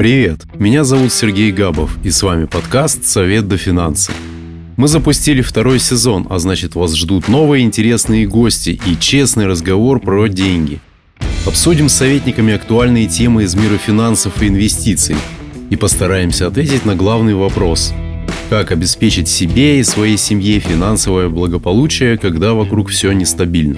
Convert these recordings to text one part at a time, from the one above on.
Привет, меня зовут Сергей Габов, и с вами подкаст «Совет до финансы». Мы запустили второй сезон, а значит вас ждут новые интересные гости и честный разговор про деньги. Обсудим с советниками актуальные темы из мира финансов и инвестиций и постараемся ответить на главный вопрос – как обеспечить себе и своей семье финансовое благополучие, когда вокруг все нестабильно.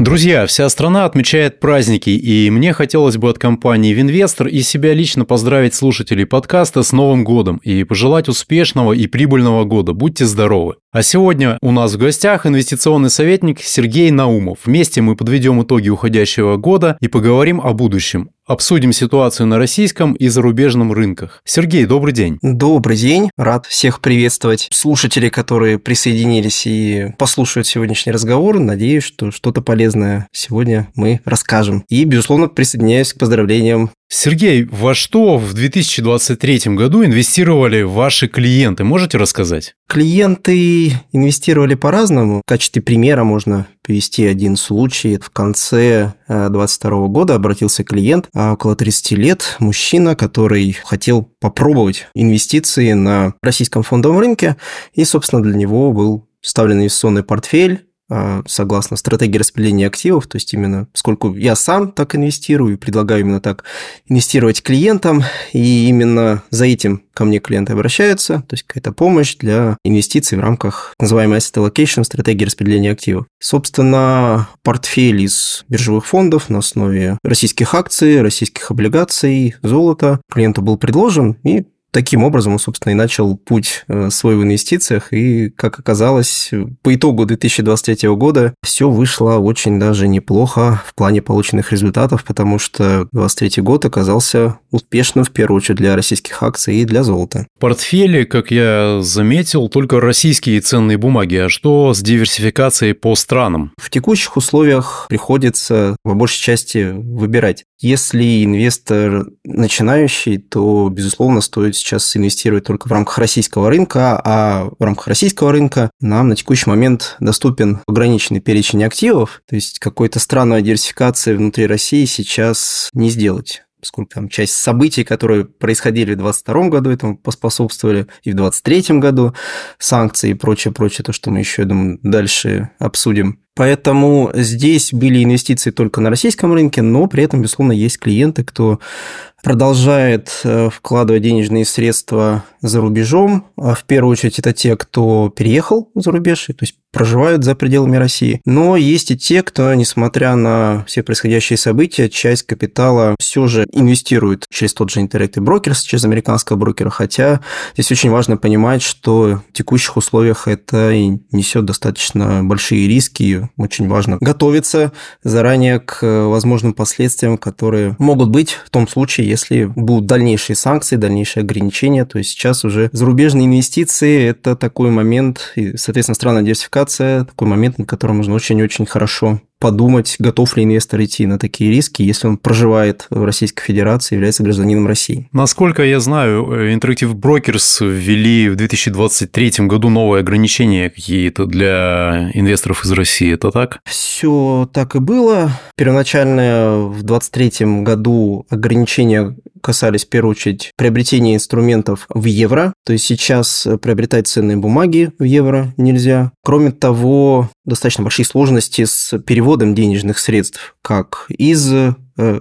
Друзья, вся страна отмечает праздники, и мне хотелось бы от компании Винвестор и себя лично поздравить слушателей подкаста с Новым годом и пожелать успешного и прибыльного года. Будьте здоровы! А сегодня у нас в гостях инвестиционный советник Сергей Наумов. Вместе мы подведем итоги уходящего года и поговорим о будущем. Обсудим ситуацию на российском и зарубежном рынках. Сергей, добрый день. Добрый день. Рад всех приветствовать. Слушателей, которые присоединились и послушают сегодняшний разговор. Надеюсь, что что-то полезное сегодня мы расскажем. И, безусловно, присоединяюсь к поздравлениям Сергей, во что в 2023 году инвестировали ваши клиенты? Можете рассказать? Клиенты инвестировали по-разному. В качестве примера можно привести один случай. В конце 2022 э, года обратился клиент, а около 30 лет, мужчина, который хотел попробовать инвестиции на российском фондовом рынке, и, собственно, для него был вставлен инвестиционный портфель согласно стратегии распределения активов, то есть именно сколько я сам так инвестирую, предлагаю именно так инвестировать клиентам, и именно за этим ко мне клиенты обращаются, то есть какая-то помощь для инвестиций в рамках называемой asset allocation, стратегии распределения активов. Собственно, портфель из биржевых фондов на основе российских акций, российских облигаций, золота клиенту был предложен, и Таким образом, он, собственно, и начал путь э, свой в инвестициях, и, как оказалось, по итогу 2023 года все вышло очень даже неплохо в плане полученных результатов, потому что 2023 год оказался успешным, в первую очередь, для российских акций и для золота. Портфеле, как я заметил, только российские ценные бумаги, а что с диверсификацией по странам? В текущих условиях приходится, по большей части, выбирать. Если инвестор начинающий, то, безусловно, стоит сейчас инвестировать только в рамках российского рынка, а в рамках российского рынка нам на текущий момент доступен ограниченный перечень активов, то есть какой-то странной диверсификации внутри России сейчас не сделать поскольку там часть событий, которые происходили в 2022 году, этому поспособствовали, и в 2023 году, санкции и прочее, прочее, то, что мы еще, я думаю, дальше обсудим. Поэтому здесь были инвестиции только на российском рынке, но при этом, безусловно, есть клиенты, кто продолжает э, вкладывать денежные средства за рубежом. А в первую очередь это те, кто переехал за рубеж, то есть проживают за пределами России. Но есть и те, кто, несмотря на все происходящие события, часть капитала все же инвестирует через тот же Interactive Brokers, через американского брокера. Хотя здесь очень важно понимать, что в текущих условиях это несет достаточно большие риски. Очень важно готовиться заранее к возможным последствиям, которые могут быть в том случае, если будут дальнейшие санкции, дальнейшие ограничения. То есть сейчас уже зарубежные инвестиции – это такой момент, и, соответственно, странная диверсификация – такой момент, на котором нужно очень-очень хорошо подумать, готов ли инвестор идти на такие риски, если он проживает в Российской Федерации, является гражданином России. Насколько я знаю, Interactive Brokers ввели в 2023 году новые ограничения какие-то для инвесторов из России. Это так? Все так и было. Первоначально в 2023 году ограничения касались в первую очередь приобретения инструментов в евро. То есть сейчас приобретать ценные бумаги в евро нельзя. Кроме того, достаточно большие сложности с переводом денежных средств как из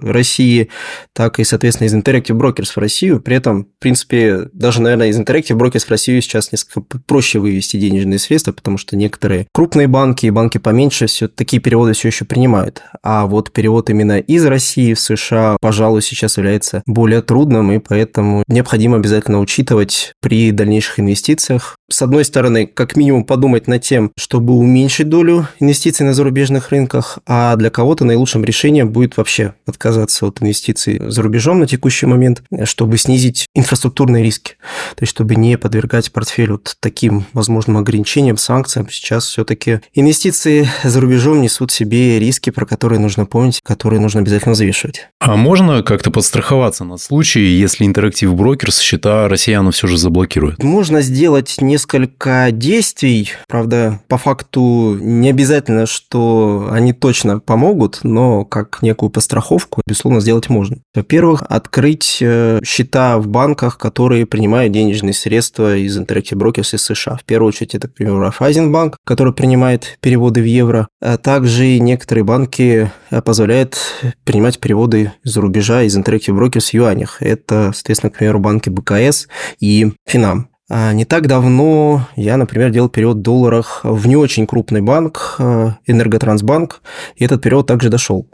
России, так и, соответственно, из Interactive Brokers в Россию. При этом, в принципе, даже, наверное, из Interactive Brokers в Россию сейчас несколько проще вывести денежные средства, потому что некоторые крупные банки и банки поменьше все такие переводы все еще принимают. А вот перевод именно из России в США, пожалуй, сейчас является более трудным, и поэтому необходимо обязательно учитывать при дальнейших инвестициях. С одной стороны, как минимум подумать над тем, чтобы уменьшить долю инвестиций на зарубежных рынках, а для кого-то наилучшим решением будет вообще отказаться от инвестиций за рубежом на текущий момент, чтобы снизить инфраструктурные риски, то есть чтобы не подвергать портфель вот таким возможным ограничениям, санкциям. Сейчас все-таки инвестиции за рубежом несут в себе риски, про которые нужно помнить, которые нужно обязательно взвешивать. А можно как-то подстраховаться на случай, если интерактив брокерс счета россиянам все же заблокирует? Можно сделать несколько действий. Правда, по факту не обязательно, что они точно помогут, но как некую постраховку, безусловно, сделать можно. Во-первых, открыть э, счета в банках, которые принимают денежные средства из Interactive Brokers из США. В первую очередь, это, к примеру, Райфайзенбанк, который принимает переводы в евро. А также некоторые банки э, позволяют принимать переводы из-за рубежа из Interactive Brokers в юанях. Это, соответственно, к примеру, банки БКС и Финам. А не так давно я, например, делал перевод в долларах в не очень крупный банк, э, Энерготрансбанк, и этот перевод также дошел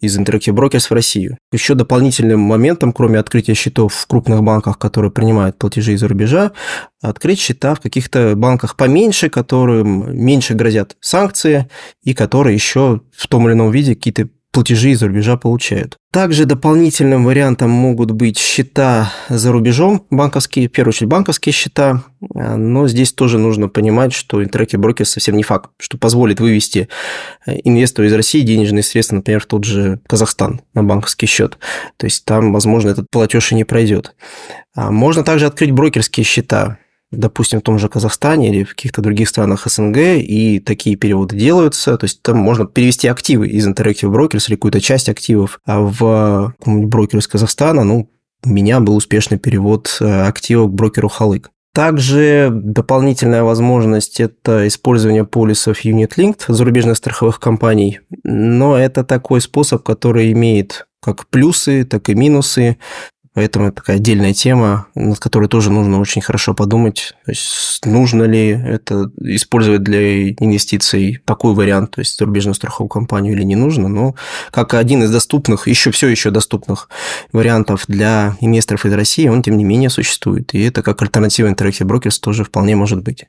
из Interactive Brokers в Россию. Еще дополнительным моментом, кроме открытия счетов в крупных банках, которые принимают платежи из-за рубежа, открыть счета в каких-то банках поменьше, которым меньше грозят санкции и которые еще в том или ином виде какие-то платежи из-за рубежа получают. Также дополнительным вариантом могут быть счета за рубежом, банковские, в первую очередь банковские счета, но здесь тоже нужно понимать, что Interactive Brokers совсем не факт, что позволит вывести инвестору из России денежные средства, например, в тот же Казахстан на банковский счет. То есть там, возможно, этот платеж и не пройдет. А можно также открыть брокерские счета допустим, в том же Казахстане или в каких-то других странах СНГ, и такие переводы делаются. То есть там можно перевести активы из Interactive Brokers или какую-то часть активов а в брокер из Казахстана. Ну, у меня был успешный перевод э, активов к брокеру Халык. Также дополнительная возможность – это использование полисов Unit Linked зарубежных страховых компаний, но это такой способ, который имеет как плюсы, так и минусы. Поэтому это такая отдельная тема, над которой тоже нужно очень хорошо подумать. То есть нужно ли это использовать для инвестиций такой вариант, то есть зарубежную страховую компанию или не нужно. Но как один из доступных, еще все еще доступных вариантов для инвесторов из России, он тем не менее существует. И это как альтернатива Interactive Brokers тоже вполне может быть.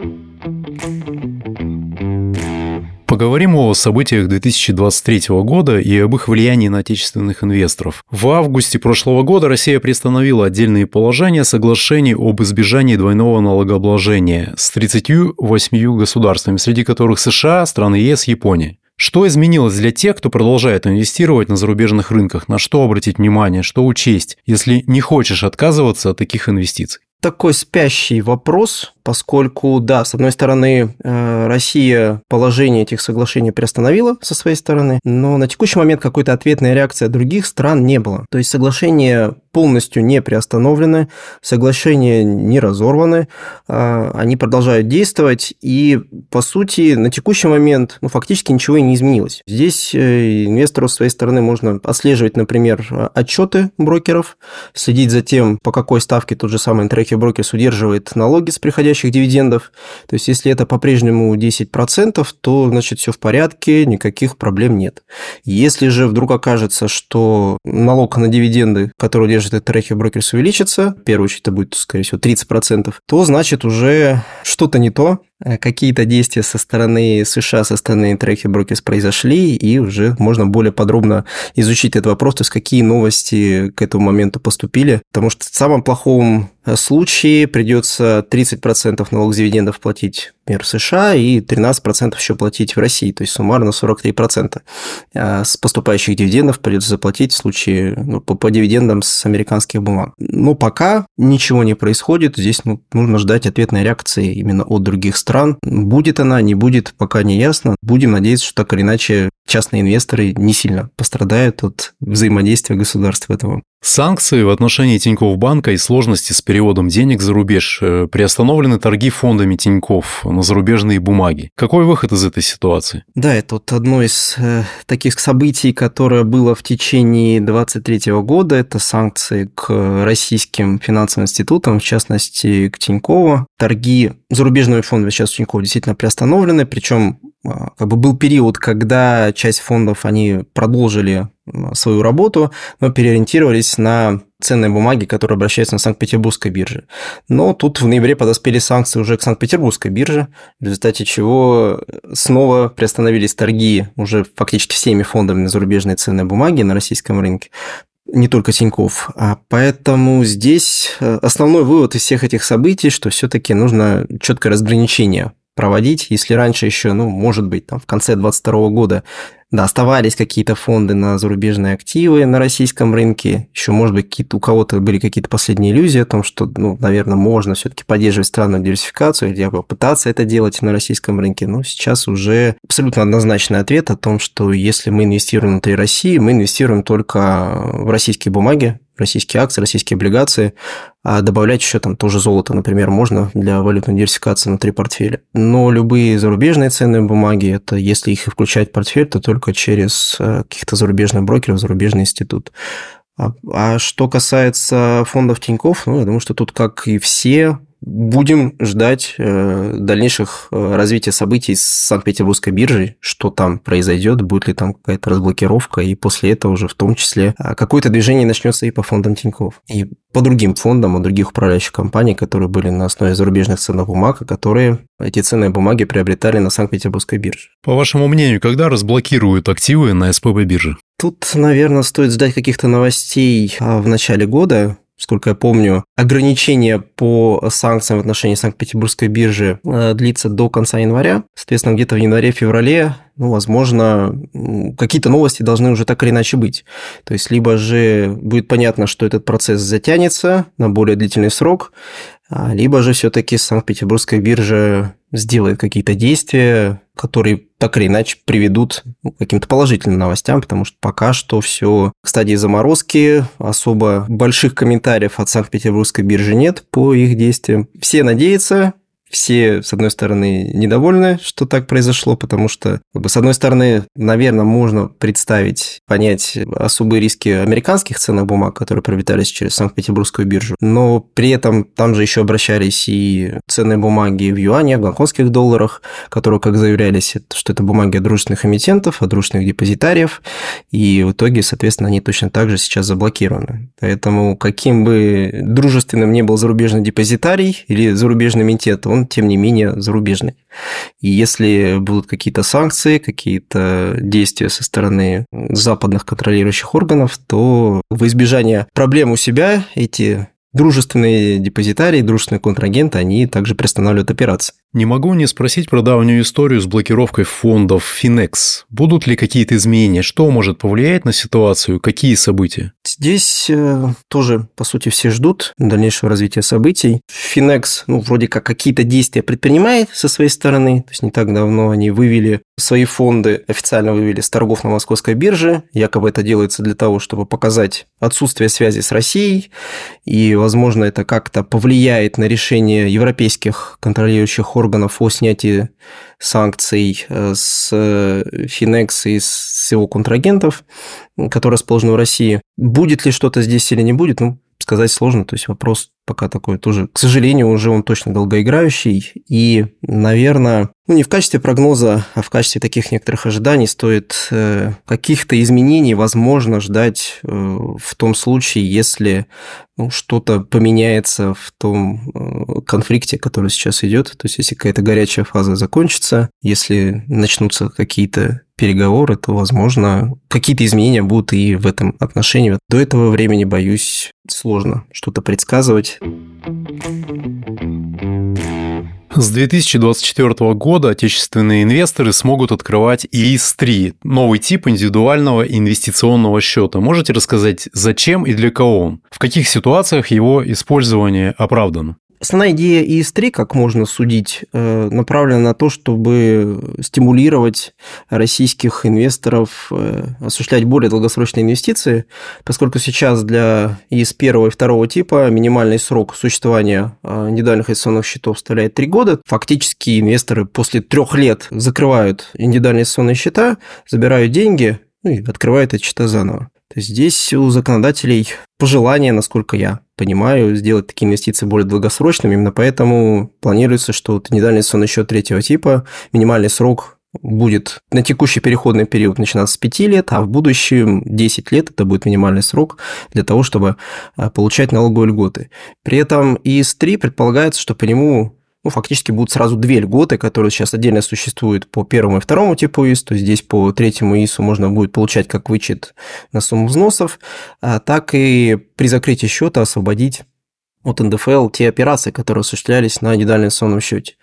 Поговорим о событиях 2023 года и об их влиянии на отечественных инвесторов. В августе прошлого года Россия приостановила отдельные положения соглашений об избежании двойного налогообложения с 38 государствами, среди которых США, страны ЕС, Япония. Что изменилось для тех, кто продолжает инвестировать на зарубежных рынках? На что обратить внимание, что учесть, если не хочешь отказываться от таких инвестиций? Такой спящий вопрос, поскольку, да, с одной стороны, э, Россия положение этих соглашений приостановила со своей стороны, но на текущий момент какой-то ответной реакции других стран не было. То есть соглашения полностью не приостановлены, соглашения не разорваны, а, они продолжают действовать, и, по сути, на текущий момент ну, фактически ничего и не изменилось. Здесь э, инвестору с своей стороны можно отслеживать, например, отчеты брокеров, следить за тем, по какой ставке тот же самый Interactive Brokers удерживает налоги с приходящих приходящих дивидендов. То есть, если это по-прежнему 10%, то, значит, все в порядке, никаких проблем нет. Если же вдруг окажется, что налог на дивиденды, который держит этот трекер брокерс, увеличится, в первую очередь это будет, скорее всего, 30%, то, значит, уже что-то не то, какие-то действия со стороны США, со стороны Interactive Brokers произошли, и уже можно более подробно изучить этот вопрос, то есть какие новости к этому моменту поступили. Потому что в самом плохом э, случае придется 30% налог с дивидендов платить, например, в США, и 13% еще платить в России, то есть суммарно 43%. А с поступающих дивидендов придется заплатить в случае ну, по, по дивидендам с американских бумаг. Но пока ничего не происходит, здесь ну, нужно ждать ответной реакции именно от других стран. Будет она, не будет, пока не ясно. Будем надеяться, что так или иначе частные инвесторы не сильно пострадают от взаимодействия государств в этом. Санкции в отношении Тинькофф банка и сложности с переводом денег за рубеж э, приостановлены торги фондами Тинькофф на зарубежные бумаги. Какой выход из этой ситуации? Да, это вот одно из э, таких событий, которое было в течение 2023 года. Это санкции к российским финансовым институтам, в частности к Тинькову. Торги зарубежными фондами сейчас у Тинькова действительно приостановлены, причем а, как бы был период, когда часть фондов, они продолжили свою работу, но переориентировались на ценные бумаги, которые обращаются на Санкт-Петербургской бирже. Но тут в ноябре подоспели санкции уже к Санкт-Петербургской бирже, в результате чего снова приостановились торги уже фактически всеми фондами на зарубежные ценные бумаги на российском рынке не только Тиньков. А поэтому здесь э, основной вывод из всех этих событий, что все-таки нужно четкое разграничение проводить. Если раньше еще, ну, может быть, там в конце 2022 года Да, оставались какие-то фонды на зарубежные активы на российском рынке. Еще, может быть, какие-то, у кого-то были какие-то последние иллюзии о том, что, ну, наверное, можно все-таки поддерживать странную диверсификацию или попытаться это делать на российском рынке. Но сейчас уже абсолютно однозначный ответ о том, что если мы инвестируем внутри России, мы инвестируем только в российские бумаги, российские акции, российские облигации, а добавлять еще там тоже золото, например, можно для валютной диверсификации внутри портфеля. Но любые зарубежные ценные бумаги, это если их включать в портфель, то только через э, каких-то зарубежных брокеров, зарубежный институт. А, а что касается фондов Тиньков, ну, я думаю, что тут, как и все Будем ждать э, дальнейших э, развития событий с Санкт-Петербургской биржей, что там произойдет, будет ли там какая-то разблокировка, и после этого уже в том числе а, какое-то движение начнется и по фондам Тиньков, и по другим фондам у других управляющих компаний, которые были на основе зарубежных ценных бумаг, которые эти ценные бумаги приобретали на Санкт-Петербургской бирже. По вашему мнению, когда разблокируют активы на СПБ бирже? Тут, наверное, стоит ждать каких-то новостей а, в начале года, Сколько я помню, ограничение по санкциям в отношении Санкт-Петербургской биржи э, длится до конца января. Соответственно, где-то в январе-феврале, ну, возможно, какие-то новости должны уже так или иначе быть. То есть, либо же будет понятно, что этот процесс затянется на более длительный срок, либо же все-таки Санкт-Петербургская биржа сделает какие-то действия, которые так или иначе приведут ну, к каким-то положительным новостям, потому что пока что все в стадии заморозки, особо больших комментариев от Санкт-Петербургской биржи нет по их действиям. Все надеются, все, с одной стороны, недовольны, что так произошло, потому что, с одной стороны, наверное, можно представить, понять особые риски американских ценных бумаг, которые приобретались через Санкт-Петербургскую биржу, но при этом там же еще обращались и ценные бумаги в юане, в гонконгских долларах, которые, как заявлялись, что это бумаги дружественных эмитентов, дружественных депозитариев, и в итоге, соответственно, они точно так же сейчас заблокированы. Поэтому каким бы дружественным ни был зарубежный депозитарий или зарубежный эмитент, он он, тем не менее, зарубежный. И если будут какие-то санкции, какие-то действия со стороны западных контролирующих органов, то в избежание проблем у себя эти дружественные депозитарии, дружественные контрагенты, они также приостанавливают операции. Не могу не спросить про давнюю историю с блокировкой фондов Finex. Будут ли какие-то изменения? Что может повлиять на ситуацию? Какие события? Здесь э, тоже, по сути, все ждут дальнейшего развития событий. Finex, ну, вроде как какие-то действия предпринимает со своей стороны. То есть не так давно они вывели свои фонды, официально вывели с торгов на московской бирже. Якобы это делается для того, чтобы показать отсутствие связи с Россией. И, возможно, это как-то повлияет на решение европейских контролирующих органов о снятии санкций э, с Finex и с его контрагентов, которые расположены в России. Будет ли что-то здесь или не будет, ну, сказать сложно. То есть вопрос пока такой тоже, к сожалению, уже он точно долгоиграющий. И, наверное, ну не в качестве прогноза, а в качестве таких некоторых ожиданий стоит э, каких-то изменений, возможно, ждать э, в том случае, если ну, что-то поменяется в том э, конфликте, который сейчас идет. То есть, если какая-то горячая фаза закончится, если начнутся какие-то переговоры, то, возможно, какие-то изменения будут и в этом отношении. До этого времени, боюсь, сложно что-то предсказывать. С 2024 года отечественные инвесторы смогут открывать ИИС-3, новый тип индивидуального инвестиционного счета. Можете рассказать, зачем и для кого он? В каких ситуациях его использование оправдано? Основная идея ИС-3, как можно судить, э, направлена на то, чтобы стимулировать российских инвесторов э, осуществлять более долгосрочные инвестиции, поскольку сейчас для ИС первого и второго типа минимальный срок существования э, индивидуальных инвестиционных счетов составляет 3 года. Фактически инвесторы после трех лет закрывают индивидуальные инвестиционные счета, забирают деньги ну, и открывают эти счета заново. То есть здесь у законодателей пожелание, насколько я понимаю, сделать такие инвестиции более долгосрочными. Именно поэтому планируется, что вот индивидуальный сон еще третьего типа, минимальный срок будет на текущий переходный период начинаться с 5 лет, а в будущем 10 лет это будет минимальный срок для того, чтобы а, получать налоговые льготы. При этом ИС-3 предполагается, что по нему ну, фактически будут сразу две льготы, которые сейчас отдельно существуют по первому и второму типу ИС, то есть здесь по третьему ИСу можно будет получать как вычет на сумму взносов, а так и при закрытии счета освободить от НДФЛ те операции, которые осуществлялись на индивидуальном инвестиционном счете.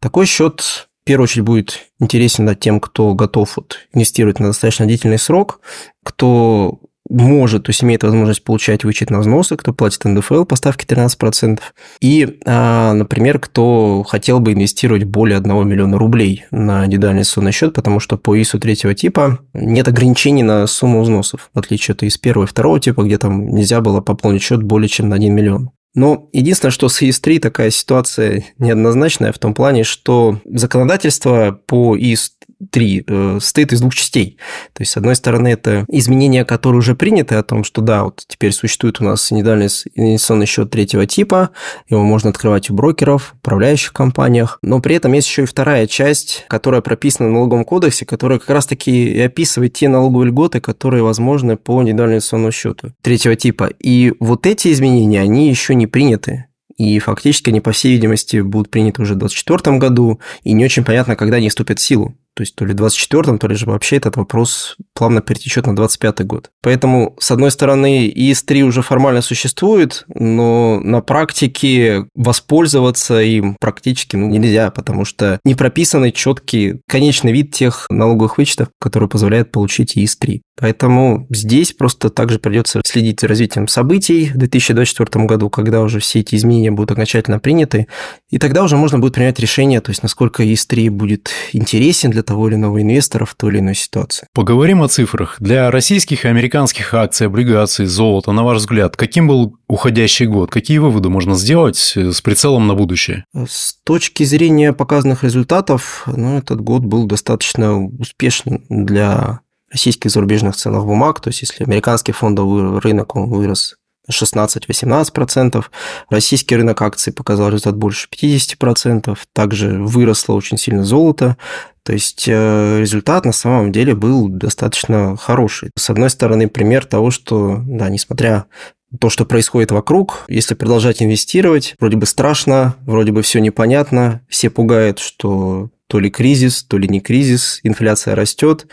Такой счет в первую очередь будет интересен тем, кто готов вот инвестировать на достаточно длительный срок, кто может, то есть имеет возможность получать вычет на взносы, кто платит НДФЛ по ставке 13%, и, а, например, кто хотел бы инвестировать более 1 миллиона рублей на индивидуальный инвестиционный счет, потому что по ИСу третьего типа нет ограничений на сумму взносов, в отличие от ИС первого и второго типа, где там нельзя было пополнить счет более чем на 1 миллион. Но единственное, что с ИС-3 такая ситуация неоднозначная в том плане, что законодательство по ИС 3 э, состоит из двух частей. То есть, с одной стороны, это изменения, которые уже приняты о том, что да, вот теперь существует у нас индивидуальный инвестиционный счет третьего типа, его можно открывать у брокеров, управляющих компаниях, но при этом есть еще и вторая часть, которая прописана в налоговом кодексе, которая как раз-таки и описывает те налоговые льготы, которые возможны по индивидуальному инвестиционному счету третьего типа. И вот эти изменения, они еще не приняты. И фактически они, по всей видимости, будут приняты уже в 2024 году, и не очень понятно, когда они вступят в силу то есть то ли в 24-м, то ли же вообще этот вопрос плавно перетечет на 25-й год. Поэтому, с одной стороны, ИС-3 уже формально существует, но на практике воспользоваться им практически ну, нельзя, потому что не прописанный четкий конечный вид тех налоговых вычетов, которые позволяют получить ИС-3. Поэтому здесь просто также придется следить за развитием событий в 2024 году, когда уже все эти изменения будут окончательно приняты, и тогда уже можно будет принять решение, то есть насколько ИС-3 будет интересен для того или иного инвестора в той или иной ситуации. Поговорим о цифрах. Для российских и американских акций, облигаций, золота, на ваш взгляд, каким был уходящий год? Какие выводы можно сделать э, с прицелом на будущее? С точки зрения показанных результатов, ну, этот год был достаточно успешным для российских зарубежных ценных бумаг. То есть, если американский фондовый рынок он вырос 16-18%. Российский рынок акций показал результат больше 50%. Также выросло очень сильно золото. То есть э, результат на самом деле был достаточно хороший. С одной стороны, пример того, что, да, несмотря то, что происходит вокруг, если продолжать инвестировать, вроде бы страшно, вроде бы все непонятно, все пугают, что то ли кризис, то ли не кризис, инфляция растет,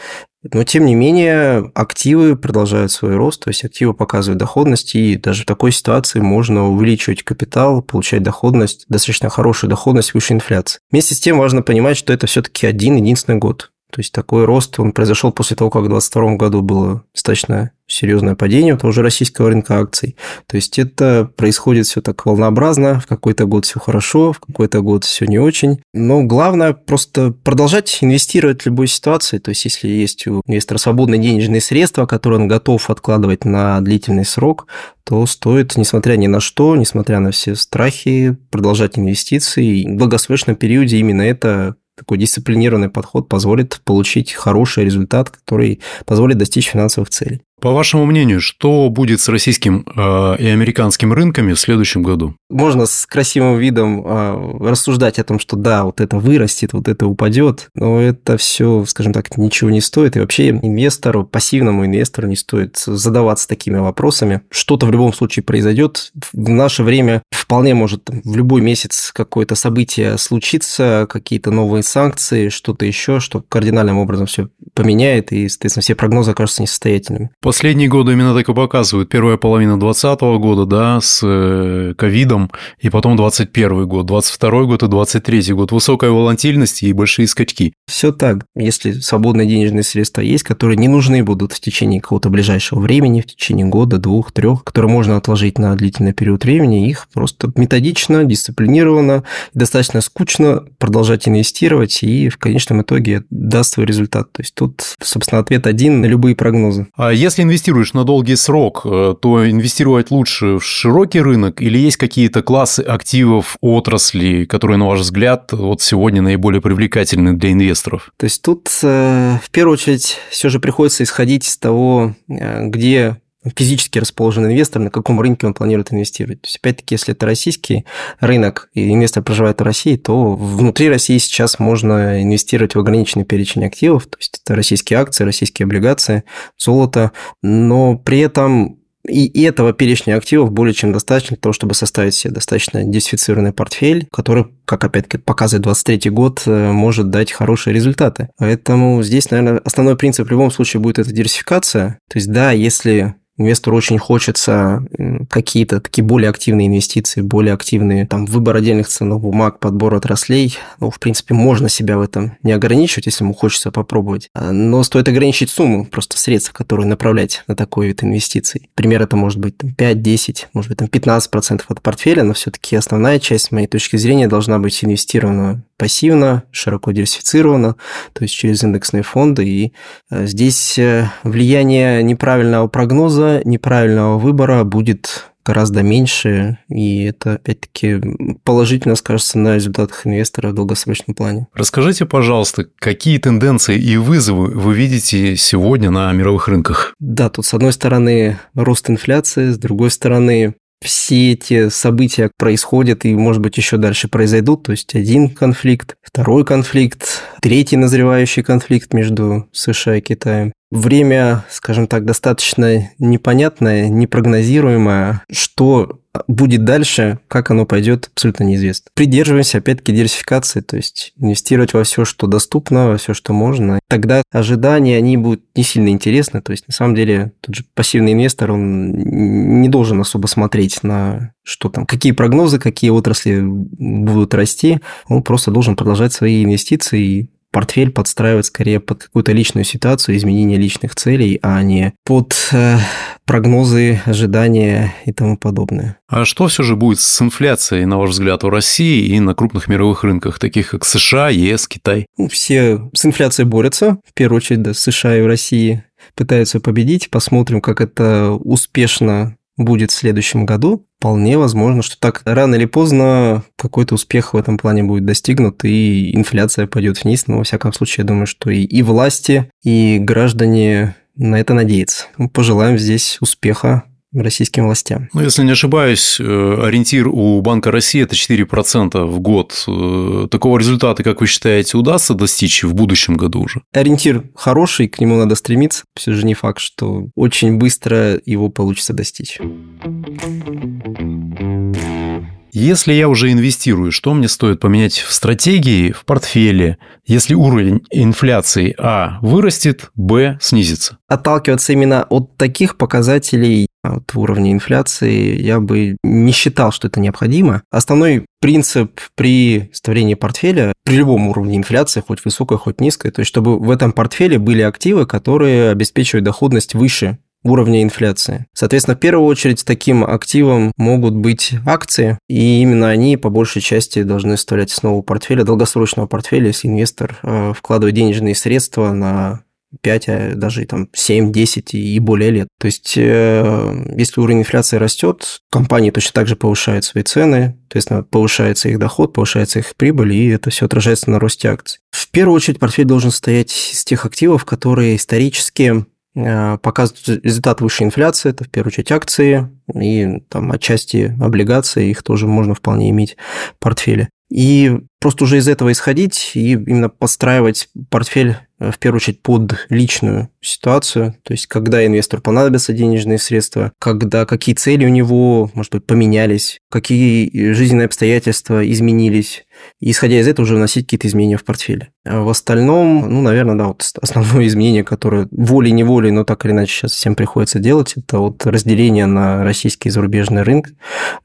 но, тем не менее, активы продолжают свой рост, то есть активы показывают доходность, и даже в такой ситуации можно увеличивать капитал, получать доходность, достаточно хорошую доходность выше инфляции. Вместе с тем важно понимать, что это все-таки один единственный год. То есть такой рост, он произошел после того, как в 2022 году было достаточно серьезное падение того же российского рынка акций. То есть это происходит все так волнообразно, в какой-то год все хорошо, в какой-то год все не очень. Но главное просто продолжать инвестировать в любой ситуации. То есть если есть у инвестора свободные денежные средства, которые он готов откладывать на длительный срок, то стоит, несмотря ни на что, несмотря на все страхи, продолжать инвестиции. в долгосрочном периоде именно это такой дисциплинированный подход позволит получить хороший результат, который позволит достичь финансовых целей. По вашему мнению, что будет с российским э, и американским рынками в следующем году? Можно с красивым видом э, рассуждать о том, что да, вот это вырастет, вот это упадет, но это все, скажем так, ничего не стоит. И вообще инвестору, пассивному инвестору не стоит задаваться такими вопросами. Что-то в любом случае произойдет. В наше время вполне может в любой месяц какое-то событие случиться, какие-то новые санкции, что-то еще, что кардинальным образом все поменяет, и, соответственно, все прогнозы окажутся несостоятельными. Последние годы именно так и показывают. Первая половина 2020 года, да, с э, ковидом, и потом 21 год, 22 год и 23 год. Высокая волатильность и большие скачки. Все так. Если свободные денежные средства есть, которые не нужны будут в течение какого-то ближайшего времени, в течение года, двух, трех, которые можно отложить на длительный период времени, их просто методично, дисциплинированно, достаточно скучно продолжать инвестировать, и в конечном итоге даст свой результат. То есть тут, собственно, ответ один на любые прогнозы. А если если инвестируешь на долгий срок, э, то инвестировать лучше в широкий рынок или есть какие-то классы активов, отрасли, которые, на ваш взгляд, вот сегодня наиболее привлекательны для инвесторов? То есть тут э, в первую очередь все же приходится исходить из того, э, где физически расположенный инвестор, на каком рынке он планирует инвестировать. То есть, опять-таки, если это российский рынок, и инвестор проживает в России, то внутри России сейчас можно инвестировать в ограниченный перечень активов, то есть это российские акции, российские облигации, золото, но при этом и этого перечня активов более чем достаточно для того, чтобы составить себе достаточно диверсифицированный портфель, который, как опять-таки показывает 23 год, э, может дать хорошие результаты. Поэтому здесь, наверное, основной принцип в любом случае будет эта диверсификация. То есть, да, если инвестору очень хочется какие-то такие более активные инвестиции, более активные, там, выбор отдельных ценных бумаг, подбор отраслей, ну, в принципе, можно себя в этом не ограничивать, если ему хочется попробовать. А, но стоит ограничить сумму просто средств, которые направлять на такой вид инвестиций. Пример это может быть там, 5-10, может быть там 15% от портфеля, но все-таки основная часть, с моей точки зрения, должна быть инвестирована пассивно, широко диверсифицировано, то есть через индексные фонды. И э, здесь э, влияние неправильного прогноза, неправильного выбора будет гораздо меньше, и это, опять-таки, положительно скажется на результатах инвестора в долгосрочном плане. Расскажите, пожалуйста, какие тенденции и вызовы вы видите сегодня на мировых рынках? Да, тут, с одной стороны, рост инфляции, с другой стороны, все эти события происходят и, может быть, еще дальше произойдут. То есть один конфликт, второй конфликт, третий назревающий конфликт между США и Китаем. Время, скажем так, достаточно непонятное, непрогнозируемое. Что будет дальше, как оно пойдет, абсолютно неизвестно. Придерживаемся, опять-таки, диверсификации, то есть инвестировать во все, что доступно, во все, что можно. Тогда ожидания, они будут не сильно интересны. То есть, на самом деле, тот же пассивный инвестор, он не должен особо смотреть на что там, какие прогнозы, какие отрасли будут расти. Он просто должен продолжать свои инвестиции портфель подстраивать скорее под какую-то личную ситуацию, изменение личных целей, а не под э, прогнозы, ожидания и тому подобное. А что все же будет с инфляцией, на ваш взгляд, у России и на крупных мировых рынках, таких как США, ЕС, Китай? Ну, все с инфляцией борются, в первую очередь, да, США и в России пытаются победить. Посмотрим, как это успешно будет в следующем году, вполне возможно, что так рано или поздно какой-то успех в этом плане будет достигнут, и инфляция пойдет вниз. Но, во всяком случае, я думаю, что и, и власти, и граждане на это надеются. Пожелаем здесь успеха российским властям. Ну, если не ошибаюсь, э, ориентир у Банка России – это 4% в год. Э, такого результата, как вы считаете, удастся достичь в будущем году уже? Ориентир хороший, к нему надо стремиться. Все же не факт, что очень быстро его получится достичь. Если я уже инвестирую, что мне стоит поменять в стратегии, в портфеле, если уровень инфляции А вырастет, Б снизится? Отталкиваться именно от таких показателей от уровня инфляции, я бы не считал, что это необходимо. Основной принцип при составлении портфеля при любом уровне инфляции, хоть высокой, хоть низкой, то есть чтобы в этом портфеле были активы, которые обеспечивают доходность выше уровня инфляции. Соответственно, в первую очередь таким активом могут быть акции, и именно они по большей части должны составлять основу портфеля, долгосрочного портфеля, если инвестор э, вкладывает денежные средства на 5, а даже там 7, 10 и более лет. То есть, э, если уровень инфляции растет, компании точно так же повышают свои цены, то есть повышается их доход, повышается их прибыль, и это все отражается на росте акций. В первую очередь портфель должен состоять из тех активов, которые исторически Э, показывают результат высшей инфляции, это в первую очередь акции и там отчасти облигации, их тоже можно вполне иметь в портфеле. И просто уже из этого исходить и именно подстраивать портфель в первую очередь под личную ситуацию, то есть когда инвестору понадобятся денежные средства, когда какие цели у него, может быть, поменялись, какие жизненные обстоятельства изменились, и исходя из этого уже вносить какие-то изменения в портфель. А в остальном, ну, наверное, да, вот основное изменение, которое волей-неволей, но так или иначе сейчас всем приходится делать, это вот разделение на российский и зарубежный рынок,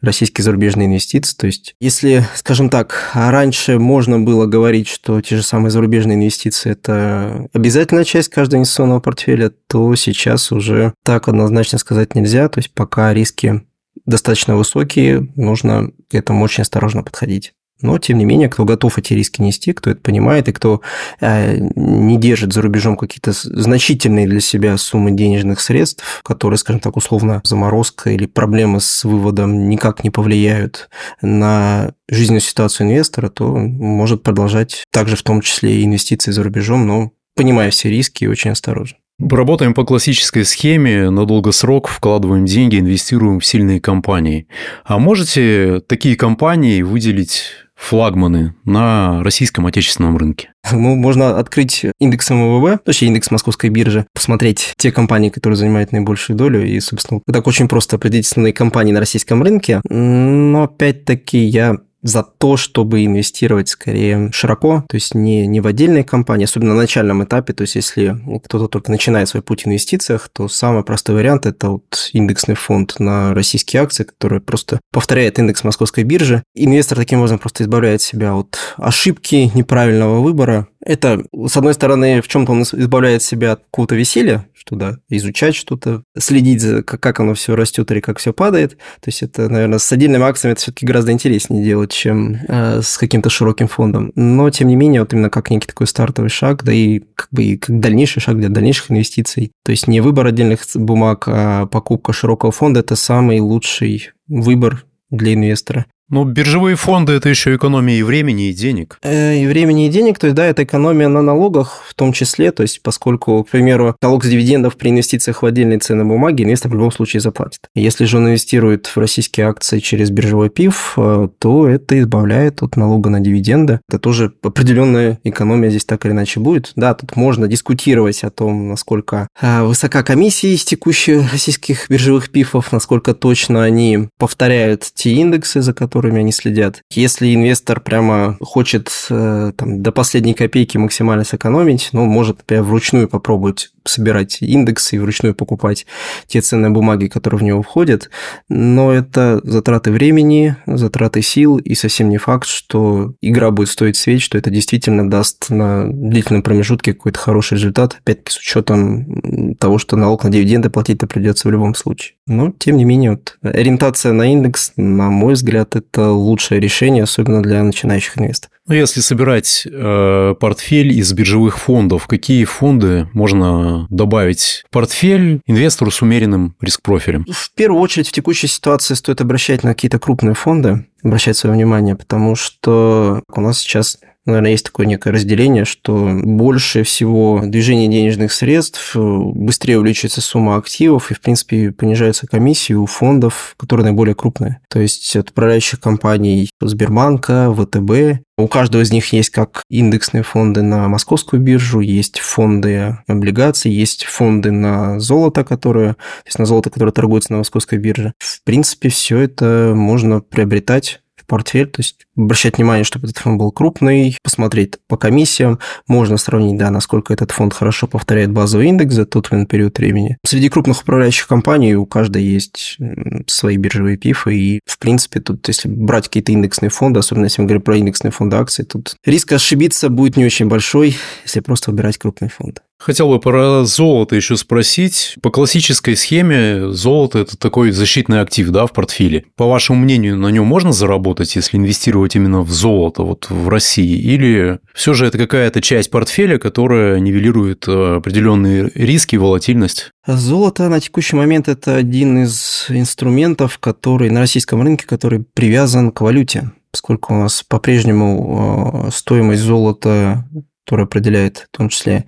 российские и зарубежные инвестиции. То есть, если, скажем так, раньше можно было говорить, что те же самые зарубежные инвестиции – это обязательная часть каждого инвестиционного портфеля, то сейчас уже так однозначно сказать нельзя. То есть, пока риски достаточно высокие, нужно к этому очень осторожно подходить. Но, тем не менее, кто готов эти риски нести, кто это понимает, и кто э, не держит за рубежом какие-то значительные для себя суммы денежных средств, которые, скажем так, условно заморозка или проблемы с выводом никак не повлияют на жизненную ситуацию инвестора, то может продолжать также в том числе и инвестиции за рубежом, но понимая все риски и очень осторожно. Работаем по классической схеме, на долгосрок вкладываем деньги, инвестируем в сильные компании. А можете такие компании выделить флагманы на российском отечественном рынке? Ну, можно открыть индекс МВВ, точнее, индекс Московской биржи, посмотреть те компании, которые занимают наибольшую долю, и, собственно, так очень просто определить основные компании на российском рынке. Но, опять-таки, я за то, чтобы инвестировать скорее широко, то есть не, не в отдельные компании, особенно на начальном этапе, то есть если кто-то только начинает свой путь в инвестициях, то самый простой вариант – это вот индексный фонд на российские акции, который просто повторяет индекс московской биржи. Инвестор таким образом просто избавляет себя от ошибки, неправильного выбора, это, с одной стороны, в чем-то он избавляет себя от какого-то веселья, что да, изучать что-то, следить за, как оно все растет или как все падает. То есть это, наверное, с отдельными акциями это все-таки гораздо интереснее делать, чем э, с каким-то широким фондом. Но, тем не менее, вот именно как некий такой стартовый шаг, да и как бы и как дальнейший шаг для дальнейших инвестиций. То есть не выбор отдельных бумаг, а покупка широкого фонда – это самый лучший выбор для инвестора. Ну, биржевые фонды – это еще экономия и времени, и денег. Э, и времени, и денег, то есть, да, это экономия на налогах в том числе, то есть, поскольку, к примеру, налог с дивидендов при инвестициях в отдельные ценные бумаги инвестор в любом случае заплатит. Если же он инвестирует в российские акции через биржевой ПИФ, э, то это избавляет от налога на дивиденды. Это тоже определенная экономия здесь так или иначе будет. Да, тут можно дискутировать о том, насколько э, высока комиссия из текущих российских биржевых ПИФов, насколько точно они повторяют те индексы, за которые которыми они следят. Если инвестор прямо хочет э, там, до последней копейки максимально сэкономить, ну, может, например, вручную попробовать собирать индексы и вручную покупать те ценные бумаги, которые в него входят, но это затраты времени, затраты сил, и совсем не факт, что игра будет стоить свеч, что это действительно даст на длительном промежутке какой-то хороший результат, опять-таки с учетом того, что налог на дивиденды платить-то придется в любом случае. Но, тем не менее, вот, ориентация на индекс, на мой взгляд, это лучшее решение, особенно для начинающих инвесторов. Ну, если собирать э, портфель из биржевых фондов, какие фонды можно добавить в портфель инвестору с умеренным риск-профилем? В первую очередь в текущей ситуации стоит обращать на какие-то крупные фонды, обращать свое внимание, потому что у нас сейчас наверное, есть такое некое разделение, что больше всего движение денежных средств, э, быстрее увеличивается сумма активов и, в принципе, понижается комиссия у фондов, которые наиболее крупные. То есть от управляющих компаний Сбербанка, ВТБ. У каждого из них есть как индексные фонды на московскую биржу, есть фонды облигаций, есть фонды на золото, которые, то есть на золото, которое торгуется на московской бирже. В принципе, все это можно приобретать портфель, то есть обращать внимание, чтобы этот фонд был крупный, посмотреть по комиссиям, можно сравнить, да, насколько этот фонд хорошо повторяет базовый индекс за тот период времени. Среди крупных управляющих компаний у каждой есть свои биржевые пифы, и, в принципе, тут, если брать какие-то индексные фонды, особенно если мы говорим про индексные фонды акций, тут риск ошибиться будет не очень большой, если просто выбирать крупный фонд. Хотел бы про золото еще спросить. По классической схеме золото – это такой защитный актив да, в портфеле. По вашему мнению, на нем можно заработать, если инвестировать именно в золото вот в России? Или все же это какая-то часть портфеля, которая нивелирует э, определенные риски и волатильность? Золото на текущий момент – это один из инструментов, который на российском рынке, который привязан к валюте поскольку у нас по-прежнему э, стоимость золота которая определяет в том числе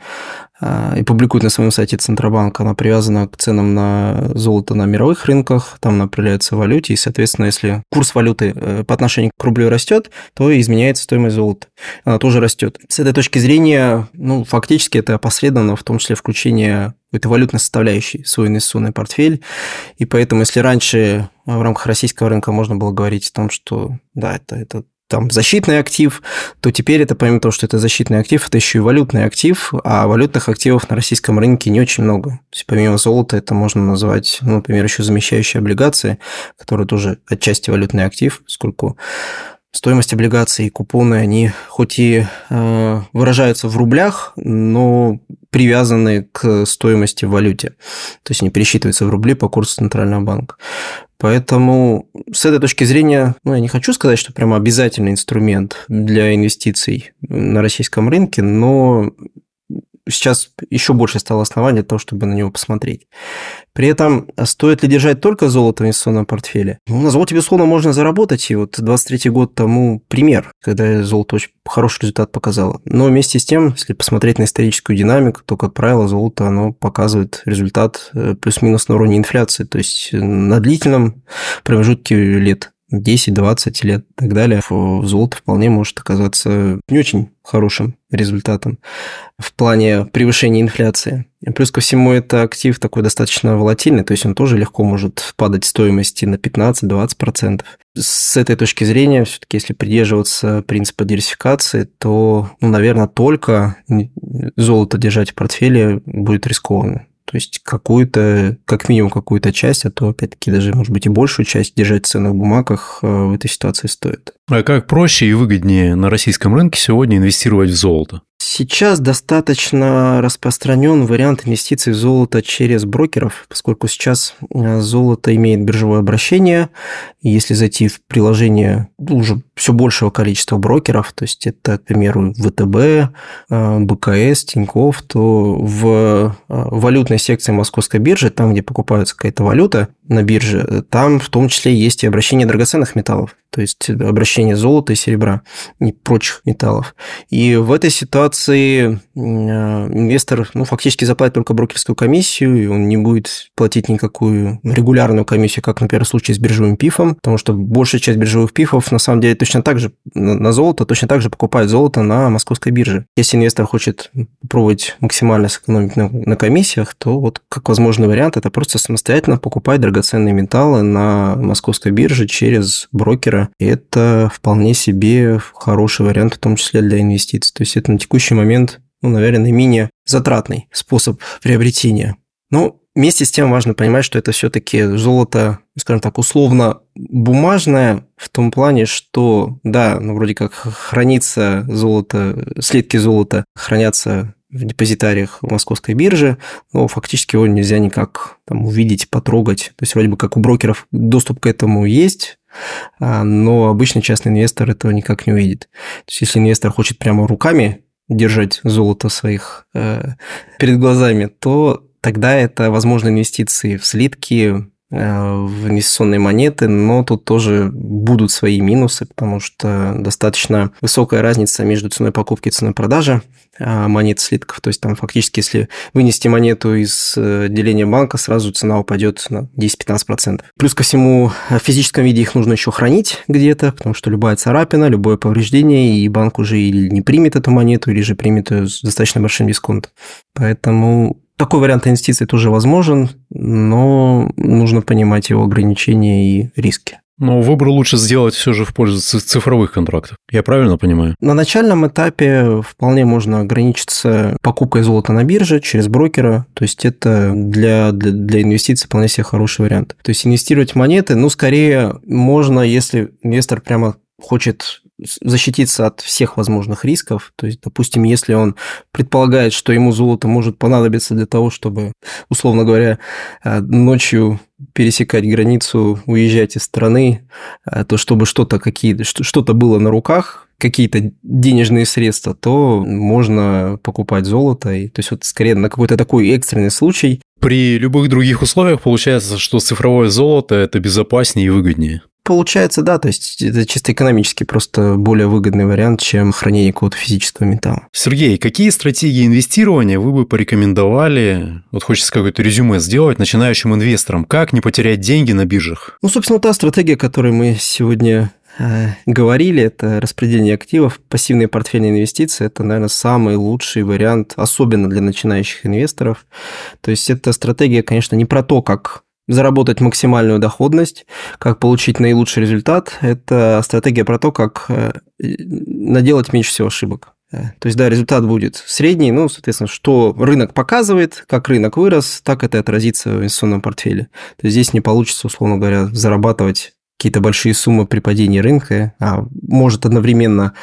и публикует на своем сайте Центробанк, она привязана к ценам на золото на мировых рынках, там она определяется в валюте, и, соответственно, если курс валюты э, по отношению к рублю растет, то изменяется стоимость золота. Она тоже растет. С этой точки зрения, ну, фактически это опосредованно, в том числе включение какой-то валютной составляющей в свой инвестиционный портфель. И поэтому, если раньше в рамках российского рынка можно было говорить о том, что да, это, это там защитный актив, то теперь это, помимо того, что это защитный актив, это еще и валютный актив, а валютных активов на российском рынке не очень много. То есть помимо золота это можно назвать, ну, например, еще замещающие облигации, которые тоже отчасти валютный актив, поскольку стоимость облигаций и купоны, они хоть и э, выражаются в рублях, но привязаны к стоимости в валюте. То есть они пересчитываются в рубли по курсу Центрального банка. Поэтому с этой точки зрения, ну, я не хочу сказать, что прямо обязательный инструмент для инвестиций на российском рынке, но сейчас еще больше стало оснований для того, чтобы на него посмотреть. При этом, а стоит ли держать только золото в инвестиционном портфеле? Ну, на золоте, безусловно, можно заработать, и вот 23 год тому пример, когда золото очень хороший результат показало. Но вместе с тем, если посмотреть на историческую динамику, то, как правило, золото, оно показывает результат э, плюс-минус на уровне инфляции, то есть на длительном промежутке лет 10-20 лет и так далее, золото вполне может оказаться не очень хорошим результатом в плане превышения инфляции. Плюс ко всему, это актив такой достаточно волатильный, то есть он тоже легко может падать стоимости на 15-20%. С этой точки зрения, все-таки, если придерживаться принципа диверсификации, то, ну, наверное, только золото держать в портфеле будет рискованно. То есть какую-то, как минимум какую-то часть, а то, опять-таки, даже, может быть, и большую часть держать в ценных бумагах э, в этой ситуации стоит. А как проще и выгоднее на российском рынке сегодня инвестировать в золото? Сейчас достаточно распространен вариант инвестиций в золото через брокеров, поскольку сейчас э, золото имеет биржевое обращение. И если зайти в приложение ну, уже все большего количества брокеров, то есть это, к примеру, ВТБ, э, БКС, Тинькофф, то в валютной секции Московской биржи, там, где покупается какая-то валюта на бирже, там в том числе есть и обращение драгоценных металлов то есть обращение золота и серебра и прочих металлов. И в этой ситуации э, инвестор ну, фактически заплатит только брокерскую комиссию, и он не будет платить никакую регулярную комиссию, как, например, в случае с биржевым пифом, потому что большая часть биржевых пифов на самом деле точно так же на золото, точно так же покупают золото на московской бирже. Если инвестор хочет попробовать максимально сэкономить на, на комиссиях, то вот как возможный вариант это просто самостоятельно покупать драгоценные металлы на московской бирже через брокера брокера, это вполне себе хороший вариант, в том числе для инвестиций. То есть это на текущий момент, ну, наверное, менее затратный способ приобретения. Но вместе с тем важно понимать, что это все-таки золото, скажем так, условно бумажное в том плане, что, да, ну, вроде как хранится золото, слитки золота хранятся в депозитариях московской биржи, но фактически его нельзя никак там, увидеть, потрогать. То есть вроде бы как у брокеров доступ к этому есть, а, но обычный частный инвестор этого никак не увидит. То есть, если инвестор хочет прямо руками держать золото своих э, перед глазами, то тогда это, возможно, инвестиции в слитки, инвестиционные монеты, но тут тоже будут свои минусы, потому что достаточно высокая разница между ценой покупки и ценой продажи э, монет слитков. То есть там фактически, если вынести монету из э, деления банка, сразу цена упадет на 10-15%. Плюс ко всему, в физическом виде их нужно еще хранить где-то, потому что любая царапина, любое повреждение, и банк уже или не примет эту монету, или же примет ее с достаточно большим дисконтом. Поэтому такой вариант инвестиций тоже возможен, но нужно понимать его ограничения и риски. Но выбор лучше сделать все же в пользу цифровых контрактов. Я правильно понимаю? На начальном этапе вполне можно ограничиться покупкой золота на бирже через брокера. То есть это для, для, для инвестиций вполне себе хороший вариант. То есть инвестировать в монеты, ну, скорее можно, если инвестор прямо хочет защититься от всех возможных рисков. То есть, допустим, если он предполагает, что ему золото может понадобиться для того, чтобы, условно говоря, э, ночью пересекать границу, уезжать из страны, э, то чтобы что-то какие что-то было на руках, какие-то денежные средства, то можно покупать золото. И, то есть вот скорее на какой-то такой экстренный случай. При любых других условиях получается, что цифровое золото это безопаснее и выгоднее. Получается, да, то есть это чисто экономически просто более выгодный вариант, чем хранение какого-то физического металла. Сергей, какие стратегии инвестирования вы бы порекомендовали, вот хочется какое-то резюме сделать, начинающим инвесторам? Как не потерять деньги на биржах? Ну, собственно, та стратегия, о которой мы сегодня э, говорили, это распределение активов, пассивные портфельные инвестиции, это, наверное, самый лучший вариант, особенно для начинающих инвесторов. То есть эта стратегия, конечно, не про то, как заработать максимальную доходность, как получить наилучший результат. Это стратегия про то, как э, наделать меньше всего ошибок. Э, то есть, да, результат будет средний, ну, соответственно, что рынок показывает, как рынок вырос, так это отразится в инвестиционном портфеле. То есть, здесь не получится, условно говоря, зарабатывать какие-то большие суммы при падении рынка, а может одновременно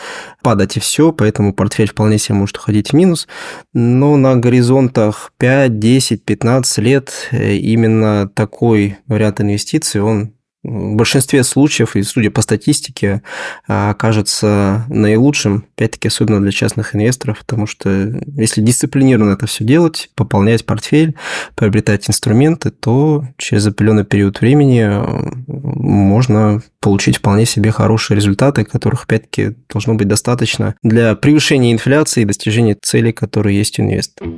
падать и все, поэтому портфель вполне себе может уходить в минус. Но на горизонтах 5, 10, 15 лет э, именно такой вариант инвестиций, он в большинстве случаев, и судя по статистике, а, окажется наилучшим, опять-таки, особенно для частных инвесторов, потому что если дисциплинированно это все делать, пополнять портфель, приобретать инструменты, то через определенный период времени э, можно получить вполне себе хорошие результаты, которых, опять-таки, должно быть достаточно для превышения инфляции и достижения целей, которые есть у инвестора.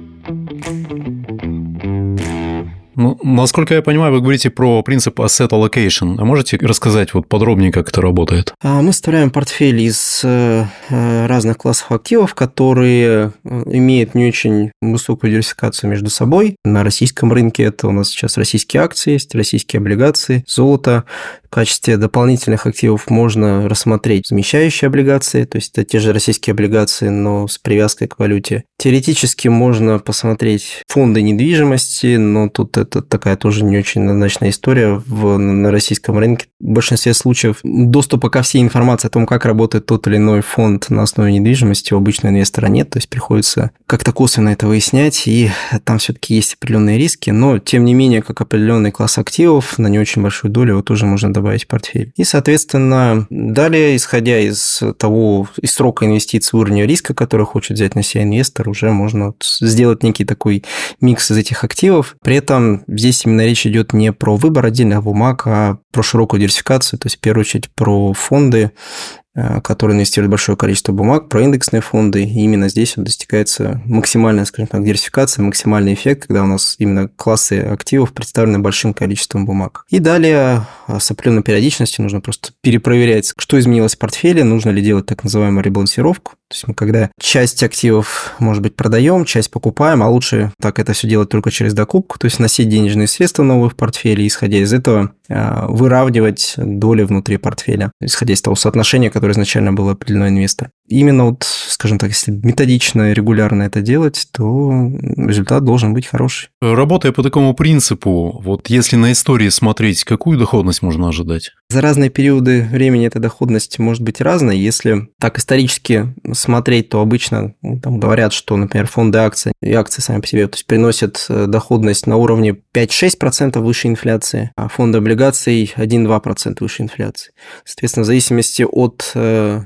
Ну, насколько я понимаю, вы говорите про принцип asset allocation. А можете рассказать вот подробнее, как это работает? А, мы составляем портфель из э, разных классов активов, которые э, имеют не очень высокую диверсификацию между собой. На российском рынке это у нас сейчас российские акции есть, российские облигации, золото. В качестве дополнительных активов можно рассмотреть замещающие облигации, то есть это те же российские облигации, но с привязкой к валюте. Теоретически можно посмотреть фонды недвижимости, но тут это такая тоже не очень однозначная история в, на российском рынке. В большинстве случаев доступа ко всей информации о том, как работает тот или иной фонд на основе недвижимости у обычного инвестора нет, то есть приходится как-то косвенно это выяснять, и там все-таки есть определенные риски, но тем не менее, как определенный класс активов на не очень большую долю его тоже можно добавить в портфель. И, соответственно, далее, исходя из того, из срока инвестиций, уровня риска, который хочет взять на себя инвестор, уже можно сделать некий такой микс из этих активов. При этом здесь именно речь идет не про выбор отдельных бумаг, а про широкую диверсификацию, то есть в первую очередь про фонды, Э, которые инвестируют большое количество бумаг, про индексные фонды. И именно здесь вот достигается максимальная, скажем так, диверсификация, максимальный эффект, когда у нас именно классы активов представлены большим количеством бумаг. И далее э, с определенной периодичностью нужно просто перепроверять, что изменилось в портфеле, нужно ли делать так называемую ребалансировку. То есть мы когда часть активов, может быть, продаем, часть покупаем, а лучше так это все делать только через докупку, то есть носить денежные средства новые в портфеле, исходя из этого э, выравнивать доли внутри портфеля, исходя из того соотношения, которое которое изначально было определено инвестор. Именно вот, скажем так, если методично и регулярно это делать, то результат должен быть хороший. Работая по такому принципу, вот если на истории смотреть, какую доходность можно ожидать? За разные периоды времени эта доходность может быть разной. Если так исторически смотреть, то обычно ну, там говорят, что, например, фонды акций и акции сами по себе то есть, приносят э, доходность на уровне 5-6% выше инфляции, а фонды облигаций 1-2% выше инфляции. Соответственно, в зависимости от э,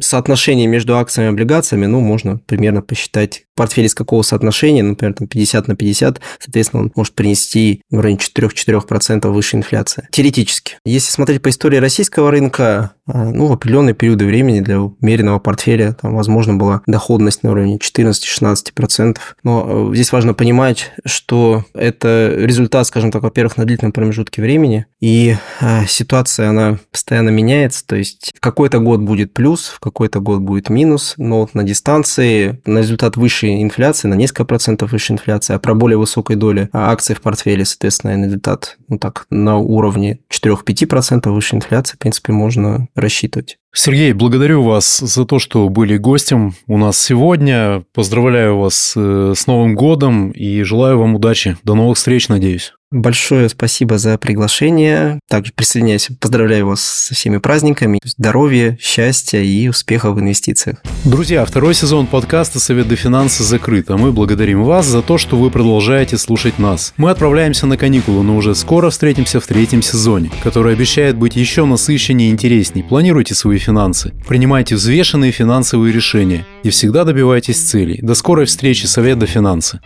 соотношение между акциями и облигациями, ну, можно примерно посчитать портфель из какого соотношения, например, там 50 на 50, соответственно, он может принести в районе 4-4% выше инфляции. Теоретически. Если смотреть по истории российского рынка, ну, в определенные периоды времени для умеренного портфеля там, возможно, была доходность на уровне 14-16%. Но э, здесь важно понимать, что это результат, скажем так, во-первых, на длительном промежутке времени, и а, ситуация, она постоянно меняется, то есть в какой-то год будет плюс, в какой-то год будет минус, но вот на дистанции на результат выше инфляции, на несколько процентов выше инфляции, а про более высокой доли акций в портфеле, соответственно, результат ну так, на уровне 4-5% выше инфляции, в принципе, можно рассчитывать. Сергей, благодарю вас за то, что были гостем у нас сегодня. Поздравляю вас э, с Новым годом и желаю вам удачи. До новых встреч, надеюсь. Большое спасибо за приглашение. Также присоединяюсь, поздравляю вас со всеми праздниками. Здоровья, счастья и успехов в инвестициях. Друзья, второй сезон подкаста «Совет до финансы» закрыт, а мы благодарим вас за то, что вы продолжаете слушать нас. Мы отправляемся на каникулы, но уже скоро встретимся в третьем сезоне, который обещает быть еще насыщеннее и интересней. Планируйте свои финансы, принимайте взвешенные финансовые решения и всегда добивайтесь целей. До скорой встречи, Совет до финансы.